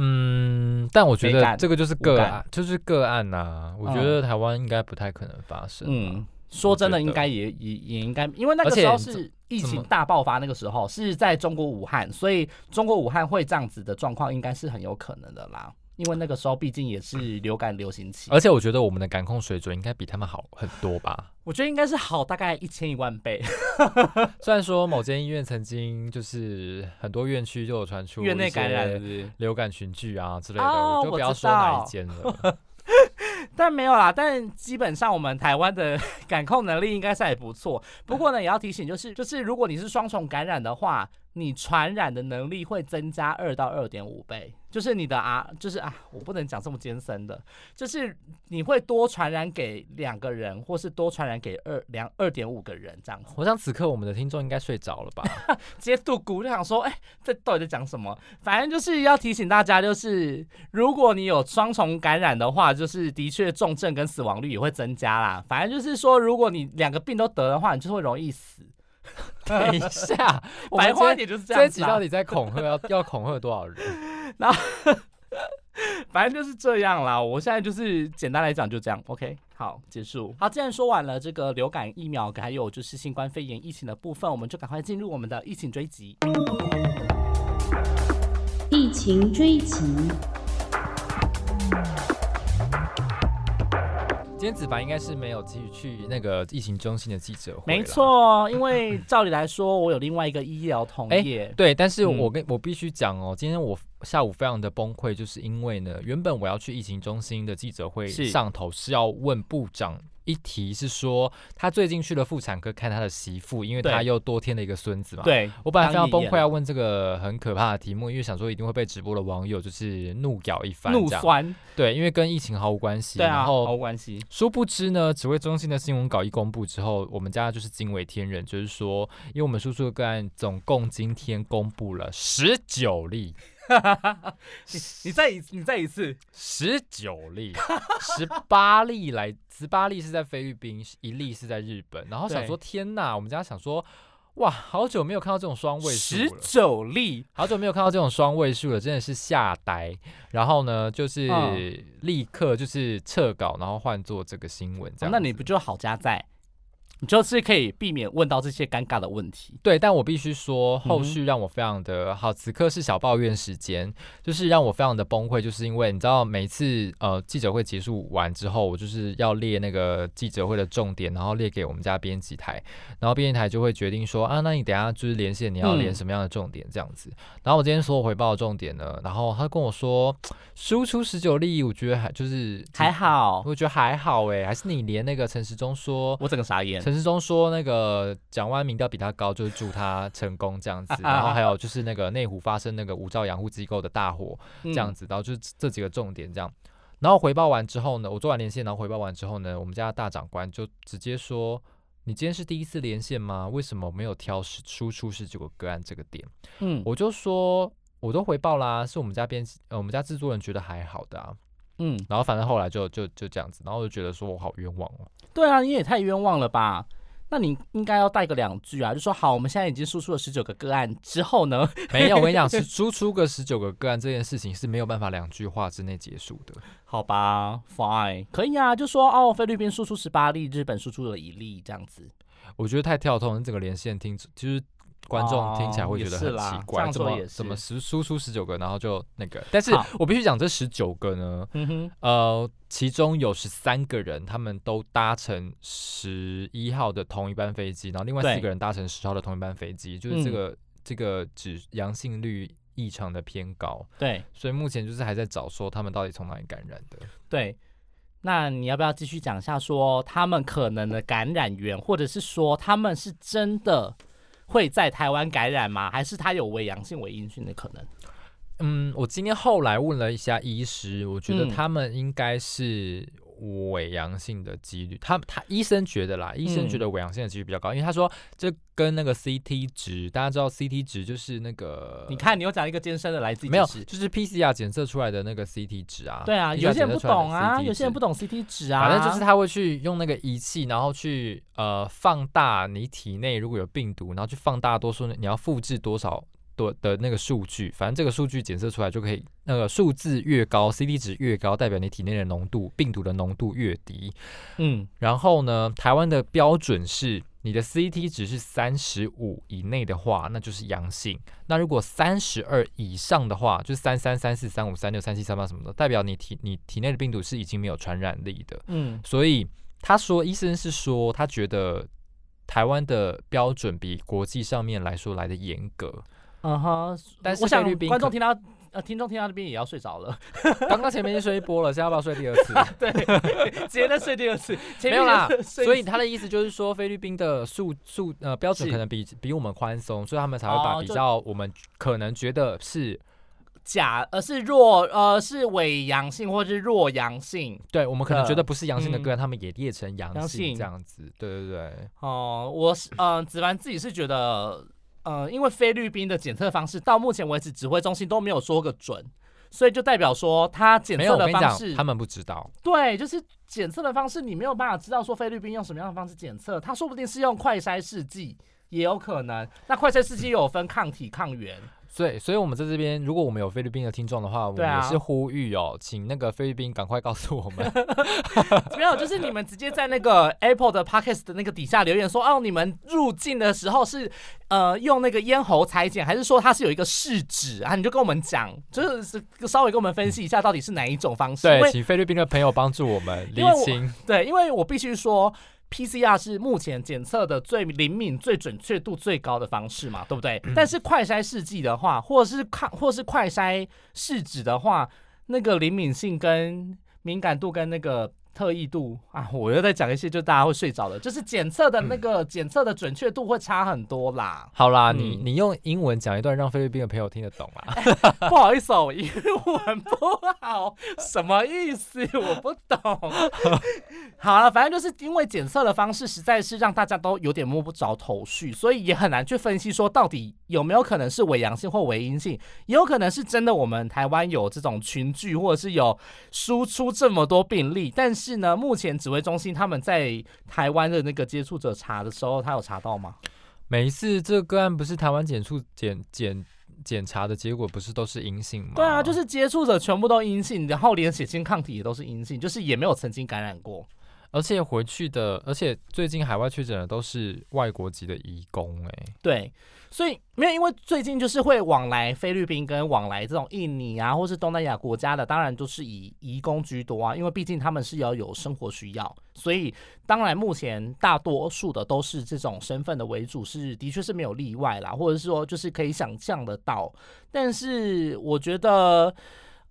[SPEAKER 2] 嗯，但我觉得这个就是个案，就是个案呐。我觉得台湾应该不太可能发生。嗯，
[SPEAKER 1] 嗯，说真的，应该也也也应该，因为那个时候是疫情大爆发，那个时候是在中国武汉，所以中国武汉会这样子的状况，应该是很有可能的啦。因为那个时候毕竟也是流感流行期，
[SPEAKER 2] 而且我觉得我们的感控水准应该比他们好很多吧。
[SPEAKER 1] 我觉得应该是好大概一千一万倍。
[SPEAKER 2] 虽然说某间医院曾经就是很多院区就有传出
[SPEAKER 1] 院内感染？
[SPEAKER 2] 流感群聚啊之类的，
[SPEAKER 1] 哦
[SPEAKER 2] 我就不要说哪一间了。
[SPEAKER 1] 但没有啦，但基本上我们台湾的感控能力应该是还不错。不过呢，也要提醒，就是就是如果你是双重感染的话，你传染的能力会增加二到二点五倍。就是你的啊，就是啊，我不能讲这么艰深的，就是你会多传染给两个人，或是多传染给二两二点五个人这样。
[SPEAKER 2] 我想此刻我们的听众应该睡着了吧？
[SPEAKER 1] 直 接度骨就想说，哎、这到底在讲什么？反正就是要提醒大家，就是如果你有双重感染的话，就是的确重症跟死亡率也会增加啦。反正就是说，如果你两个病都得的话，你就会容易死。
[SPEAKER 2] 等一下，我
[SPEAKER 1] 白
[SPEAKER 2] 们今天
[SPEAKER 1] 话一点就是这样子、啊，
[SPEAKER 2] 集到底在恐吓要要恐吓多少人？
[SPEAKER 1] 然后反正就是这样啦。我现在就是简单来讲就这样，OK。好，结束。好，既然说完了这个流感疫苗，还有就是新冠肺炎疫情的部分，我们就赶快进入我们的疫情追击。
[SPEAKER 4] 疫情追击，
[SPEAKER 2] 今天子凡应该是没有继续去那个疫情中心的记者会，
[SPEAKER 1] 没。错，因为照理来说，我有另外一个医疗同业。
[SPEAKER 2] 对，但是
[SPEAKER 1] 嗯
[SPEAKER 2] 我跟、我必须讲哦，今天我下午非常的崩溃，就是因为呢，原本我要去疫情中心的记者会上头是要问部长一提，是说他最近去了妇产科看他的媳妇，因为他又多添了一个孙子嘛。。
[SPEAKER 1] 对，
[SPEAKER 2] 我本来非常崩溃
[SPEAKER 1] 啊，
[SPEAKER 2] 要问这个很可怕的题目，因为想说一定会被直播的网友就是怒咬一番，
[SPEAKER 1] 怒酸，
[SPEAKER 2] 对，因为跟疫情毫无关系。
[SPEAKER 1] 对啊，
[SPEAKER 2] 然
[SPEAKER 1] 毫无关系。
[SPEAKER 2] 殊不知呢，指挥中心的新闻稿一公布之后，我们家就是惊为天人，就是说，因为我们叔叔的个案总共今天公布了十九例，
[SPEAKER 1] 你你再一你再一次，
[SPEAKER 2] 十九例，十八例来，十八例是在菲律宾，一例是在日本。然后想说，天呐，我们家想说，哇，好久没有看到这种双位数
[SPEAKER 1] 十
[SPEAKER 2] 了。
[SPEAKER 1] 九例，
[SPEAKER 2] 好久没有看到这种双位数了，真的是吓呆。然后呢，就是
[SPEAKER 1] 嗯
[SPEAKER 2] 立刻就是撤稿，然后换做这个新闻这样
[SPEAKER 1] 那你不就好加在？你就是可以避免问到这些尴尬的问题。
[SPEAKER 2] 对，但我必须说，后续让我非常的好。此刻是小抱怨时间，就是让我非常的崩溃，就是因为你知道，每次呃记者会结束完之后，我就是要列那个记者会的重点，然后列给我们家编辑台，然后编辑台就会决定说啊，那你等下就是连线你要连
[SPEAKER 1] 嗯
[SPEAKER 2] 什么样的重点这样子。然后我今天所有回报的重点呢，然后他跟我说输出十九例，我觉得还就是
[SPEAKER 1] 还好，
[SPEAKER 2] 我觉得还好哎，还是你连那个陈时中说
[SPEAKER 1] 我整个傻眼。
[SPEAKER 2] 陈世忠说那个蒋万民调比他高，就是祝他成功这样子。然后还有就是那个内湖发生那个无照养护机构的大火
[SPEAKER 1] 这
[SPEAKER 2] 这样子，然后就是这几个重点这样。然后回报完之后呢，我做完连线，然后回报完之后呢，我们家的大长官就直接说：“你今天是第一次连线吗？为什么没有挑十输出十九个个案这个点？”
[SPEAKER 1] 嗯
[SPEAKER 2] 我就说：“我都回报啦，是我们家编辑呃我们家制作人觉得还好的啊。”
[SPEAKER 1] 嗯，
[SPEAKER 2] 然后反正后来就就就这样子，然后我就觉得说我好冤枉哦。
[SPEAKER 1] 对啊，你也太冤枉了吧？那你应该要带个两句啊，就说好，我们现在已经输出了十九个个案之后呢，
[SPEAKER 2] 没有，我跟你讲，是 输出个十九个个案这件事情是没有办法两句话之内结束的。
[SPEAKER 1] 好吧，fine，可以啊，就说哦，菲律宾输出十八例，日本输出了一例，这样子。
[SPEAKER 2] 我觉得太跳痛你，整个连线听就是观众听起来会觉得很奇怪，怎么怎么十输出十九个，然后就那个？但是我必须讲，这十九个呢，
[SPEAKER 1] 嗯，
[SPEAKER 2] 呃，其中有十三个人他们都搭乘十一号的同一班飞机，然后另外四个人搭乘十号的同一班飞机，就是这
[SPEAKER 1] 嗯
[SPEAKER 2] 个、这个指阳性率异常的偏高，
[SPEAKER 1] 对
[SPEAKER 2] 所以目前就是还在找说他们到底从哪里感染的。
[SPEAKER 1] 对。那你要不要继续讲一下，说他们可能的感染源，或者是说他们是真的会在台湾感染吗？还是他有为阳性、为阴性的可能？
[SPEAKER 2] 嗯，我今天后来问了一下医师，我觉得
[SPEAKER 1] 嗯
[SPEAKER 2] 他们应该是伪阳性的几率。他他医生觉得啦，医生觉
[SPEAKER 1] 嗯
[SPEAKER 2] 得伪阳性的几率比较高，因为他说这跟那个 CT 值，大家知道 CT 值就是那个
[SPEAKER 1] 你看，你又讲一个健身的来自己
[SPEAKER 2] 没有，就是 PCR 检测出来的那个 CT 值啊。
[SPEAKER 1] 对啊，有些人不懂啊，有些人不。懂 CT 值啊。
[SPEAKER 2] 反正就是他会去用那个仪器，然后去呃放大你体内如果有病毒，然后去放大多数你要复制多少多的那个数据，反正这个数据检测出来就可以，那个数字越高，CT 值越高，代表你体内的浓度病毒的浓度越低。
[SPEAKER 1] 嗯，
[SPEAKER 2] 然后呢，台湾的标准是你的 CT 值是三十五以内的话，那就是阳性。那如果三十二以上的话，就是三三、三四、三五、三六、三七、三八什么的，代表你体你体内的病毒是已经没有传染力的。
[SPEAKER 1] 嗯
[SPEAKER 2] 所以他说，医生是说，他觉得台湾的标准比国际上面来说来的严格。
[SPEAKER 1] 嗯哼，
[SPEAKER 2] 但是
[SPEAKER 1] 我想
[SPEAKER 2] 菲律宾
[SPEAKER 1] 观众听到呃听众听到这边也要睡着了，
[SPEAKER 2] 刚刚前面就睡一波了，现在要不要睡第二次？
[SPEAKER 1] 对，直接再睡第二次，前面
[SPEAKER 2] 没有啦所以他的意思就是说，菲律宾的数数呃标准可能比比我们宽松，所以他们才会把比较我们可能觉得是
[SPEAKER 1] 假呃是弱呃是伪阳性或是弱阳性
[SPEAKER 2] 对我们可能觉得不是阳性的
[SPEAKER 1] 嗯
[SPEAKER 2] 个案，他们也列成阳
[SPEAKER 1] 阳
[SPEAKER 2] 性
[SPEAKER 1] 性
[SPEAKER 2] 这样子。对对对，
[SPEAKER 1] 哦、我是呃子凡自己是觉得呃因为菲律宾的检测方式到目前为止指挥中心都没有说个准。所以就代表说，他检测的方式，，
[SPEAKER 2] 他们不知道。
[SPEAKER 1] 对，就是检测的方式，你没有办法知道说菲律宾用什么样的方式检测，他说不定是用快筛试剂，也有可能。那快筛试剂又有分抗体、抗原，
[SPEAKER 2] 所以，所以我们在这边，如果我们有菲律宾的听众的话，我们也是呼吁哦，请那个菲律宾赶快告诉我们。
[SPEAKER 1] 没有，就是你们直接在那个 Apple 的 Podcast 的那个底下留言说，哦，你们入境的时候是呃用那个咽喉裁剪，还是说它是有一个试纸啊？你就跟我们讲，就是稍微跟我们分析一下到底是哪一种方式。
[SPEAKER 2] 对，请菲律宾的朋友帮助我们厘
[SPEAKER 1] 因为我
[SPEAKER 2] 清。
[SPEAKER 1] 对，因为我必须说。PCR 是目前检测的最灵敏、最准确度最高的方式嘛，对不对？但是快筛试剂的话，或者是抗，或是快筛试纸的话，那个灵敏性跟敏感度跟那个特异度啊，我又在讲一些就大家会睡着的，就是检测的那个检测的准确度会差很多啦。
[SPEAKER 2] 好啦，你
[SPEAKER 1] 嗯
[SPEAKER 2] 你用英文讲一段，让菲律宾的朋友听得懂啊。
[SPEAKER 1] 不好意思哦，我英文不好，什么意思？我不懂。好了，反正就是因为检测的方式实在是让大家都有点摸不着头绪，所以也很难去分析说到底有没有可能是伪阳性或伪阴性，也有可能是真的我们台湾有这种群聚，或者是有输出这么多病例，但是呢，目前指挥中心他们在台湾的那个接触者查的时候，他有查到吗？
[SPEAKER 2] 每一次这个个案不是台湾检出检检检查的结果不是都是阴性吗？
[SPEAKER 1] 对啊，就是接触者全部都阴性，然后连血清抗体也都是阴性，就是也没有曾经感染过。
[SPEAKER 2] 而且回去的，而且最近海外确诊的都是外国籍的移工、哎，
[SPEAKER 1] 对，所以没有，因为最近就是会往来菲律宾跟往来这种印尼啊，或是东南亚国家的，当然都是以移工居多啊，因为毕竟他们是要有生活需要，所以当然目前大多数的都是这种身份的为主，是的确是没有例外啦，或者是说就是可以想象得到，但是我觉得，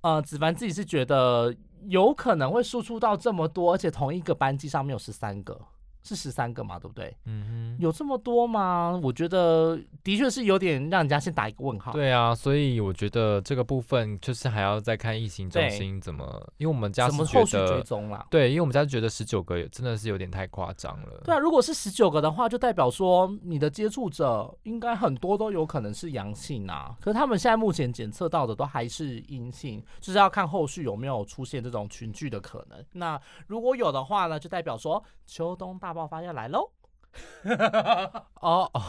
[SPEAKER 1] 呃，子凡自己是觉得有可能会输出到这么多，而且同一个班机上面有十三个，是十三个嘛，对不对？
[SPEAKER 2] 嗯
[SPEAKER 1] 有这么多吗？我觉得的确是有点让人家先打一个问号。
[SPEAKER 2] 对啊，所以我觉得这个部分就是还要再看疫情中心怎么，因为我们家
[SPEAKER 1] 怎么
[SPEAKER 2] 是觉
[SPEAKER 1] 后续追，踪啦？
[SPEAKER 2] 对，因为我们家觉得十九个也真的是有点太夸张了。
[SPEAKER 1] 对啊，如果是十九个的话，就代表说你的接触者应该很多都有可能是阳性啊。可是他们现在目前检测到的都还是阴性，就是要看后续有没有出现这种群聚的可能。那如果有的话呢，就代表说秋冬大爆发要来喽。
[SPEAKER 2] 哦哦，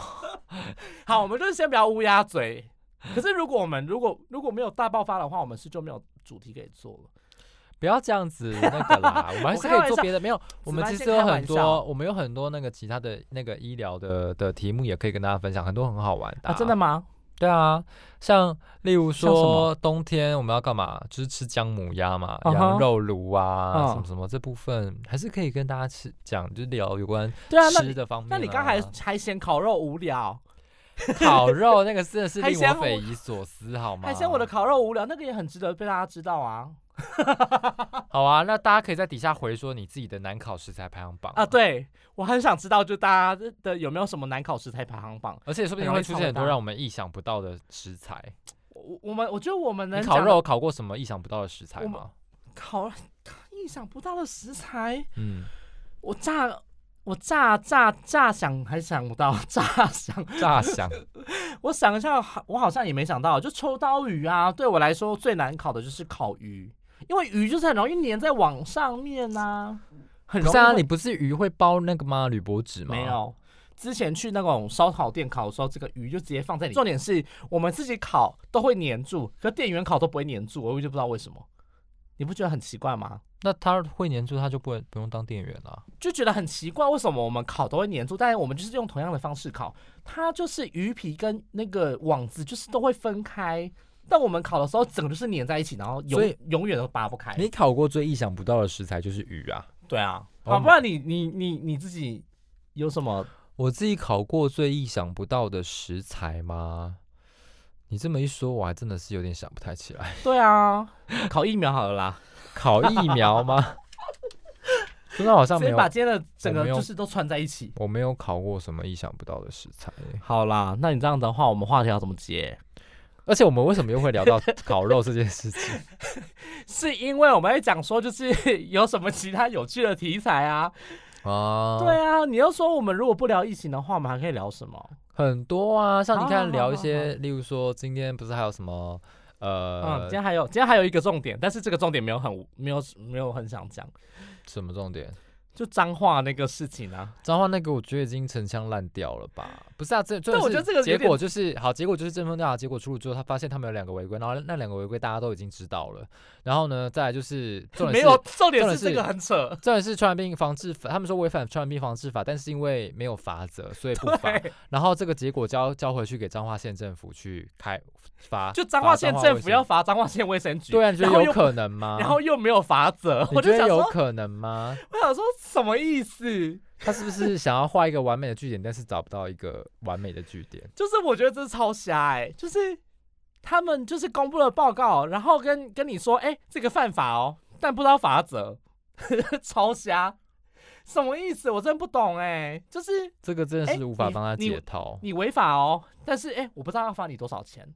[SPEAKER 1] 好，我们就是先不要乌鸦嘴。可是如果我们如果如果没有大爆发的话，我们是就没有主题可以做了。
[SPEAKER 2] 不要这样子那个啦，我们还是可以做别的。没有，我们其实有很多，我们有很多那个其他的那个医疗的的题目也可以跟大家分享，很多很好玩的、
[SPEAKER 1] 啊，真的？吗？
[SPEAKER 2] 对啊，像例如说冬天我们要干嘛？就是吃姜母鸭嘛，羊肉炉啊，
[SPEAKER 1] 嗯
[SPEAKER 2] 什么什么这部分还是可以跟大家吃讲，就聊有关吃的方面、啊
[SPEAKER 1] 那你刚才还嫌烤肉无聊，
[SPEAKER 2] 烤肉那个真的是令
[SPEAKER 1] 我
[SPEAKER 2] 匪夷所思，好吗？
[SPEAKER 1] 还嫌我的烤肉无聊，那个也很值得被大家知道啊。
[SPEAKER 2] 好啊，那大家可以在底下回说你自己的难考食材排行榜
[SPEAKER 1] 啊，，对我很想知道，就大家的有没有什么难考食材排行榜？
[SPEAKER 2] 而且说不定会出现很多让我们意想不到的食材。
[SPEAKER 1] 我我们我觉得我们能
[SPEAKER 2] 烤肉烤过什么意想不到的食材吗？
[SPEAKER 1] 烤意想不到的食材，
[SPEAKER 2] 嗯，
[SPEAKER 1] 我炸我炸炸炸想还想不到，炸想
[SPEAKER 2] 炸想
[SPEAKER 1] 我想一下，好我好像也没想到，就秋刀鱼啊，对我来说最难烤的就是烤鱼，因为鱼就是很容易粘在网上面呐、很
[SPEAKER 2] 不是啊，
[SPEAKER 1] 容易会
[SPEAKER 2] 你不是鱼会包那个吗？铝箔纸吗？
[SPEAKER 1] 没，有。之前去那种烧烤店烤的时候，这个鱼就直接放在里面。重点是我们自己烤都会粘住，可店员烤都不会粘住，我就不知道为什么。你不觉得很奇怪吗？
[SPEAKER 2] 那他会粘住，他就不会不用当店员了。
[SPEAKER 1] 就觉得很奇怪，为什么我们烤都会粘住，但是我们就是用同样的方式烤，它就是鱼皮跟那个网子就是都会分开，但我们烤的时候整个就是粘在一起，然后永永远都拔不开。
[SPEAKER 2] 你烤过最意想不到的食材就是鱼啊！
[SPEAKER 1] 对啊，
[SPEAKER 2] 哦
[SPEAKER 1] 好，不然你你你你自己有什么？
[SPEAKER 2] 我自己烤过最意想不到的食材吗？你这么一说，我还真的是有点想不太起来。
[SPEAKER 1] 对啊，烤疫苗好了啦，
[SPEAKER 2] 烤疫苗吗？真的好像没有，
[SPEAKER 1] 把今天的整个就是都串在一起。
[SPEAKER 2] 我没有烤过什么意想不到的食材欸、
[SPEAKER 1] 好啦，那你这样的话，我们话题要怎么接？
[SPEAKER 2] 而且我们为什么又会聊到 烤肉这件事情？
[SPEAKER 1] 是因为我们在讲说，就是 有什么其他有趣的题材啊？
[SPEAKER 2] 啊，
[SPEAKER 1] 对啊，你要说我们如果不聊疫情的话，我们还可以聊什么？
[SPEAKER 2] 很多啊，像你看聊一
[SPEAKER 1] 好
[SPEAKER 2] 些，例如说今天不是还有什么
[SPEAKER 1] 嗯，
[SPEAKER 2] 呃
[SPEAKER 1] 今天还有今天还有一个重点，但是这个重点没有很没有没有很想讲，
[SPEAKER 2] 什么重点？
[SPEAKER 1] 就脏话那个事情啊。
[SPEAKER 2] 脏话那个我觉得已经陈腔滥调了吧？不是啊，这这
[SPEAKER 1] 但我觉得这个
[SPEAKER 2] 结果就是好，结果就是正风调查结果出炉之后，他发现他们有两个违规，然后那两个违规大家都已经知道了，然后呢，再来就是重点是
[SPEAKER 1] 没有，重点
[SPEAKER 2] 是
[SPEAKER 1] 是这个很扯。
[SPEAKER 2] 重点是传染病防治法，他们说违反传染病防治法，但是因为没有罚则，所以不罚。然后这个结果交交回去给彰化县政府去开罚，
[SPEAKER 1] 就彰化县政府要罚彰化县卫生局。
[SPEAKER 2] 对啊，得有可能吗？
[SPEAKER 1] 然后又没有罚则，
[SPEAKER 2] 你觉得
[SPEAKER 1] 我就想说，
[SPEAKER 2] 有可能吗？
[SPEAKER 1] 我想说什么意思？
[SPEAKER 2] 他是不是想要画一个完美的句点，但是找不到一个完美的句点？
[SPEAKER 1] 就是我觉得这是超瞎哎、就是他们就是公布了报告，然后跟跟你说，哎、这个犯法哦，但不知道法则，超瞎，什么意思？我真不懂哎、就是
[SPEAKER 2] 这个真的
[SPEAKER 1] 哎
[SPEAKER 2] 是无法帮他解套。
[SPEAKER 1] 你违法哦，但是哎、我不知道要罚你多少钱，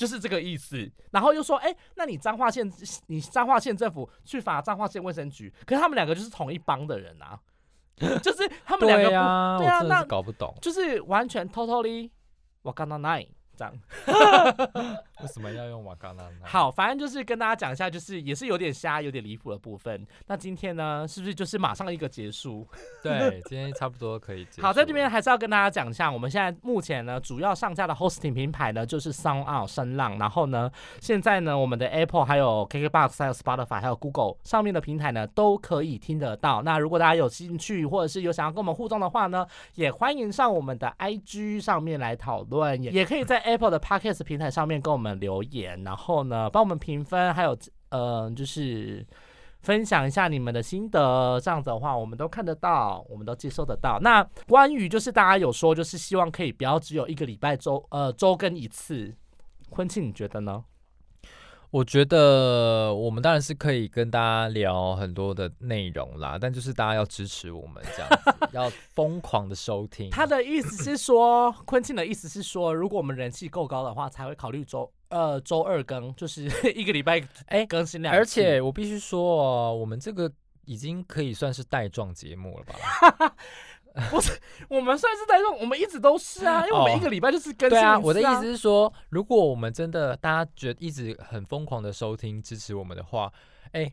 [SPEAKER 1] 就是这个意思。然后又说，哎、那你彰化县，你彰化县政府去罚彰化县卫生局，可是他们两个就是同一帮的人啊，就是他们两个不，
[SPEAKER 2] 对啊，
[SPEAKER 1] 对啊那
[SPEAKER 2] 搞不懂。
[SPEAKER 1] 就是完全 totally 我刚到 nine
[SPEAKER 2] 为什么要用瓦嘎纳呢？
[SPEAKER 1] 好，反正就是跟大家讲一下，就是也是有点瞎、有点离谱的部分。那今天呢，是不是就是马上一个结束？
[SPEAKER 2] 对，今天差不多可以结束。
[SPEAKER 1] 好，在这边还是要跟大家讲一下，我们现在目前呢，主要上架的 hosting 平台呢，就是 Sound Out 声浪。然后呢，现在呢，我们的 Apple、还有 KKBox、还有 Spotify、还有 Google 上面的平台呢，都可以听得到。那如果大家有兴趣，或者是有想要跟我们互动的话呢，也欢迎上我们的 IG 上面来讨论，也也可以在 Apple 的 Podcast 平台上面跟我们留言，然后呢，帮我们评分，还有呃，就是。分享一下你们的心得，这样子的话，我们都看得到，我们都接收得到。那关于就是大家有说，就是希望可以不要只有一个礼拜周呃周更一次，婚庆你觉得呢？
[SPEAKER 2] 我觉得我们当然是可以跟大家聊很多的内容啦，但就是大家要支持我们这样子，要疯狂的收听。
[SPEAKER 1] 他的意思是说，昆庆的意思是说，如果我们人气够高的话，才会考虑周呃周二更，就是 一个礼拜哎更新两次。
[SPEAKER 2] 而且我必须说哦，我们这个已经可以算是带状节目了吧？
[SPEAKER 1] 不是，我们算是在用，我们一直都是啊，因为我们一个礼拜就是更新、
[SPEAKER 2] 对啊，我的意思是说，如果我们真的大家觉得一直很疯狂的收听支持我们的话，哎，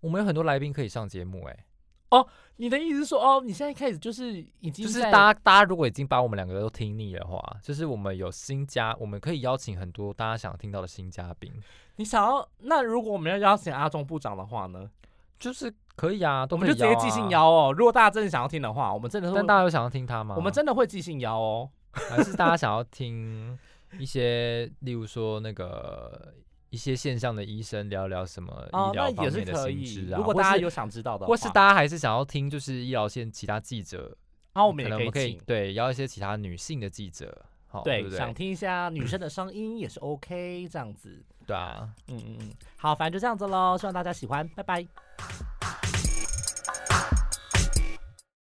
[SPEAKER 2] 我们有很多来宾可以上节目，哎，
[SPEAKER 1] 哦，你的意思是说，哦，你现在开始就是已经
[SPEAKER 2] 就是大家大家如果已经把我们两个都听腻的话，就是我们有新加，我们可以邀请很多大家想听到的新嘉宾。
[SPEAKER 1] 你想要那如果我们要邀请阿中部长的话呢？
[SPEAKER 2] 就是可以啊，
[SPEAKER 1] 我们就直接寄信邀哦。如果大家真的想要听的话，我们真的会。
[SPEAKER 2] 但大家有想要听他吗？
[SPEAKER 1] 我们真的会寄信邀哦。
[SPEAKER 2] 还是大家想要听一些，例如说那个一些线上的医生聊聊什么医疗方面的新知啊？
[SPEAKER 1] 如果大家有想知道的，
[SPEAKER 2] 或是大家还是想要听，就是医疗线其他记者，
[SPEAKER 1] 啊，我们
[SPEAKER 2] 也
[SPEAKER 1] 可以
[SPEAKER 2] 对邀一些其他女性的记者，好，对，
[SPEAKER 1] 想听一下女生的声音也是 OK，这样子。
[SPEAKER 2] 对啊，
[SPEAKER 1] 嗯嗯嗯，好，反正就这样子喽，希望大家喜欢，拜拜。